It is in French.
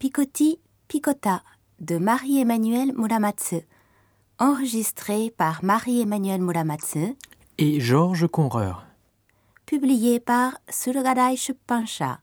Picotti Picota de Marie-Emmanuelle Muramatsu. Enregistré par Marie-Emmanuelle Muramatsu. Et Georges Conreur. Publié par Surugadai Shuppansha.